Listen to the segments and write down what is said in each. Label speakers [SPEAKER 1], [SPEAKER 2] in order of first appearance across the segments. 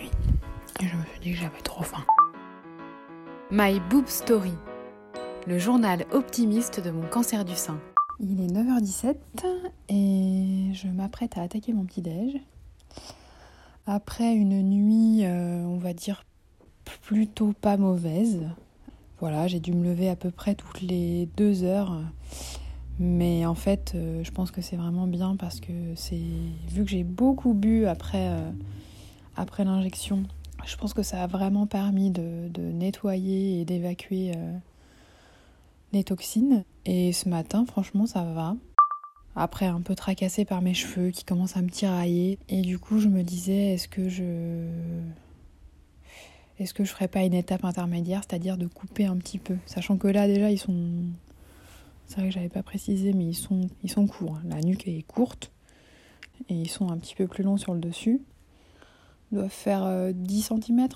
[SPEAKER 1] Et je me suis dit que j'avais trop faim. My Boob Story, le journal optimiste de mon cancer du sein.
[SPEAKER 2] Il est 9h17 et je m'apprête à attaquer mon petit-déj. Après une nuit, euh, on va dire, plutôt pas mauvaise. Voilà, j'ai dû me lever à peu près toutes les deux heures. Mais en fait, euh, je pense que c'est vraiment bien parce que c'est vu que j'ai beaucoup bu après euh, après l'injection, je pense que ça a vraiment permis de, nettoyer et d'évacuer euh, les toxines. Et ce matin, franchement, ça va. Après, un peu tracassé par mes cheveux qui commencent à me tirailler. Et du coup, je me disais, est-ce que je. Est-ce que je ferais pas une étape intermédiaire, c'est-à-dire de couper un petit peu? Sachant que là, déjà, ils sont. C'est vrai que j'avais pas précisé, mais ils sont, ils sont courts. La nuque est courte et ils sont un petit peu plus longs sur le dessus doivent faire 10 euh, cm.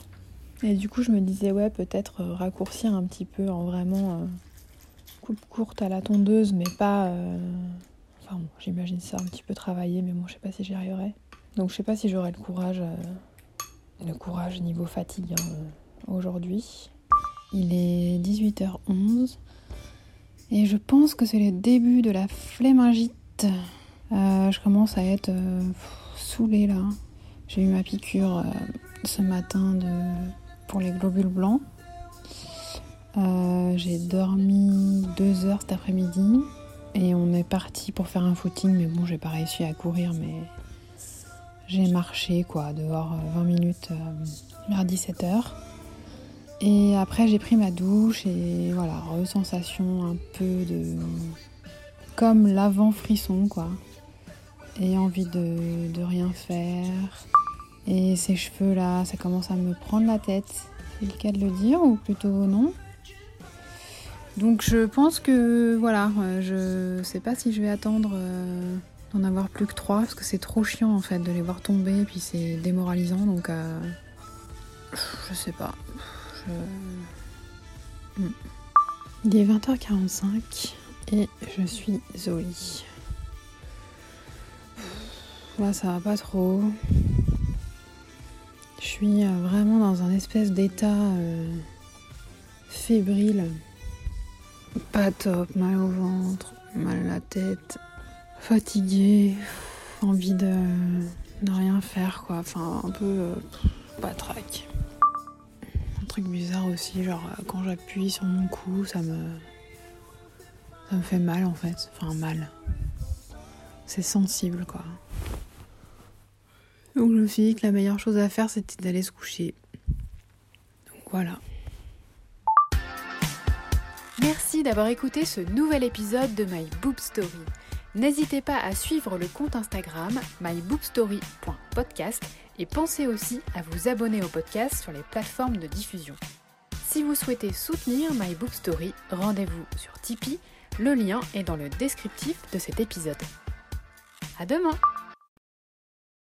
[SPEAKER 2] Et du coup, je me disais, ouais, peut-être euh, raccourcir un petit peu en vraiment euh, coupe courte à la tondeuse, mais pas. Enfin, bon, j'imagine ça un petit peu travaillé, mais bon, je sais pas si j'y arriverai. Donc, je sais pas si j'aurai le courage, le courage niveau fatigue hein, aujourd'hui. Il est 18h11 et je pense que c'est le début de la flémingite. je commence à être saoulée là. J'ai eu ma piqûre euh, ce matin pour les globules blancs. Euh, j'ai dormi deux heures cet après-midi et on est parti pour faire un footing, mais bon, j'ai pas réussi à courir, mais j'ai marché quoi, dehors 20 euh, minutes vers 17h. Et après, j'ai pris ma douche et voilà, sensation un peu de. comme l'avant frisson quoi. Et envie de, de rien faire. Et ces cheveux là, ça commence à me prendre la tête. C'est le cas de le dire ou plutôt non Donc je pense que voilà, euh, je sais pas si je vais attendre euh, d'en avoir plus que trois parce que c'est trop chiant en fait de les voir tomber et puis c'est démoralisant donc euh, je sais pas. Hmm. Il est 20h45 et je suis Zoé. Là ça va pas trop. Suis euh, vraiment dans un espèce d'état euh, fébrile. Pas top, mal au ventre, mal à la tête, fatigué, envie de, rien faire quoi. Enfin, un peu euh, pas trac. Un truc bizarre aussi, genre quand j'appuie sur mon cou, ça me. Ça me fait mal en fait. Enfin, mal. C'est sensible quoi. Donc je me suis dit que la meilleure chose à faire c'était d'aller se coucher. Donc voilà.
[SPEAKER 1] Merci d'avoir écouté ce nouvel épisode de My Boob Story. N'hésitez pas à suivre le compte Instagram myboobstory.podcast et pensez aussi à vous abonner au podcast sur les plateformes de diffusion. Si vous souhaitez soutenir My Boob Story, rendez-vous sur Tipeee. Le lien est dans le descriptif de cet épisode. À demain!